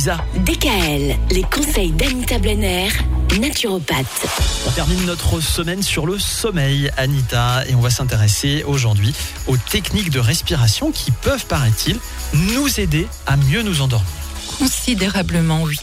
Lisa. DKL, les conseils d'Anita Blenner, naturopathe. On termine notre semaine sur le sommeil, Anita, et on va s'intéresser aujourd'hui aux techniques de respiration qui peuvent, paraît-il, nous aider à mieux nous endormir. Considérablement, oui.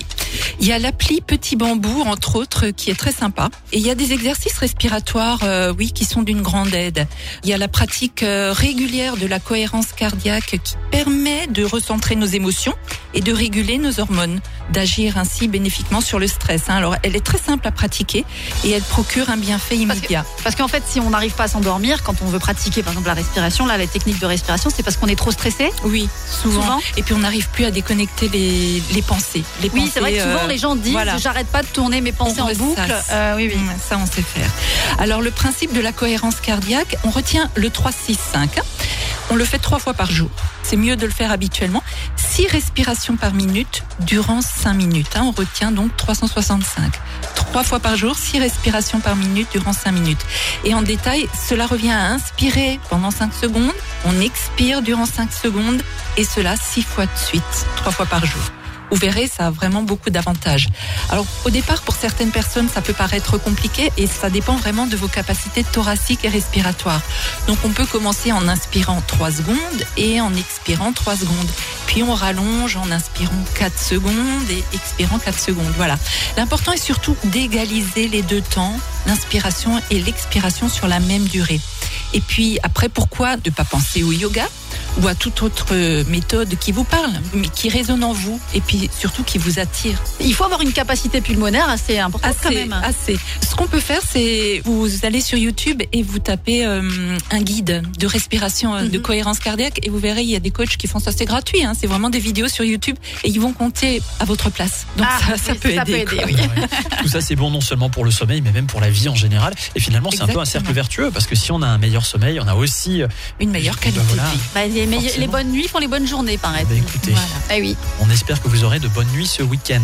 Il y a l'appli Petit Bambou, entre autres, qui est très sympa. Et il y a des exercices respiratoires, euh, oui, qui sont d'une grande aide. Il y a la pratique euh, régulière de la cohérence cardiaque qui permet de recentrer nos émotions et de réguler nos hormones, d'agir ainsi bénéfiquement sur le stress. hein. Alors, elle est très simple à pratiquer et elle procure un bienfait immédiat. Parce qu'en fait, si on n'arrive pas à s'endormir, quand on veut pratiquer par exemple la respiration, là, les techniques de respiration, c'est parce qu'on est trop stressé. Oui, souvent. Souvent. Et puis on n'arrive plus à déconnecter les, les pensées. Les Oui, c'est vrai que souvent euh, les gens disent voilà. j'arrête pas de tourner mes pensées On en boucle. Euh, oui, oui. Ça, on sait faire. Alors, le principe de la cohérence cardiaque, on retient le 3-6-5. On le fait trois fois par jour. C'est mieux de le faire habituellement. Six respirations par minute durant 5 minutes. hein. On retient donc 365. Trois fois par jour, six respirations par minute durant 5 minutes. Et en détail, cela revient à inspirer pendant 5 secondes. On expire durant 5 secondes. Et cela six fois de suite, trois fois par jour. Vous verrez, ça a vraiment beaucoup d'avantages. Alors, au départ, pour certaines personnes, ça peut paraître compliqué et ça dépend vraiment de vos capacités thoraciques et respiratoires. Donc, on peut commencer en inspirant 3 secondes et en expirant 3 secondes. Puis, on rallonge en inspirant 4 secondes et expirant 4 secondes. Voilà. L'important est surtout d'égaliser les deux temps, l'inspiration et l'expiration sur la même durée. Et puis, après, pourquoi ne pas penser au yoga? Ou à toute autre méthode qui vous parle, mais qui résonne en vous et puis surtout qui vous attire. Il faut avoir une capacité pulmonaire assez importante quand Assez, même. assez. Ce qu'on peut faire, c'est vous allez sur YouTube et vous tapez euh, un guide de respiration, euh, de Mhm. cohérence cardiaque et vous verrez, il y a des coachs qui font ça. C'est gratuit, hein, c'est vraiment des vidéos sur YouTube et ils vont compter à votre place. Donc Ah, ça, ça oui, peut ça aider. peut quoi. aider, oui. Tout ça, c'est bon non seulement pour le sommeil, mais même pour la vie en général. Et finalement, c'est un peu un cercle vertueux parce que si on a un meilleur sommeil, on a aussi. euh, Une meilleure ben qualité de vie. Bah, meille- Forcément. les bonnes nuits font les bonnes journées, paraît. Bah, écoutez, Voilà. Ah oui. on espère que vous aurez de bonnes nuits ce week-end.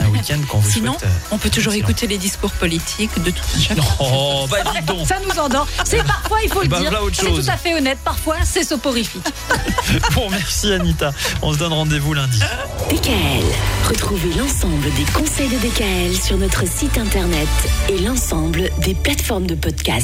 Un week-end qu'on vous Sinon, souhaite. euh, On peut toujours excellent. écouter les discours politiques de tout un chacun. Oh, bah dis donc. Ça nous endort. C'est parfois, il faut le Bah, dire. voilà autre C'est chose. tout à fait honnête. Parfois, c'est soporifique. Bon, merci Anita. On se donne rendez-vous lundi. DKL, retrouvez l'ensemble des conseils de DKL sur notre site internet et l'ensemble des plateformes de podcast.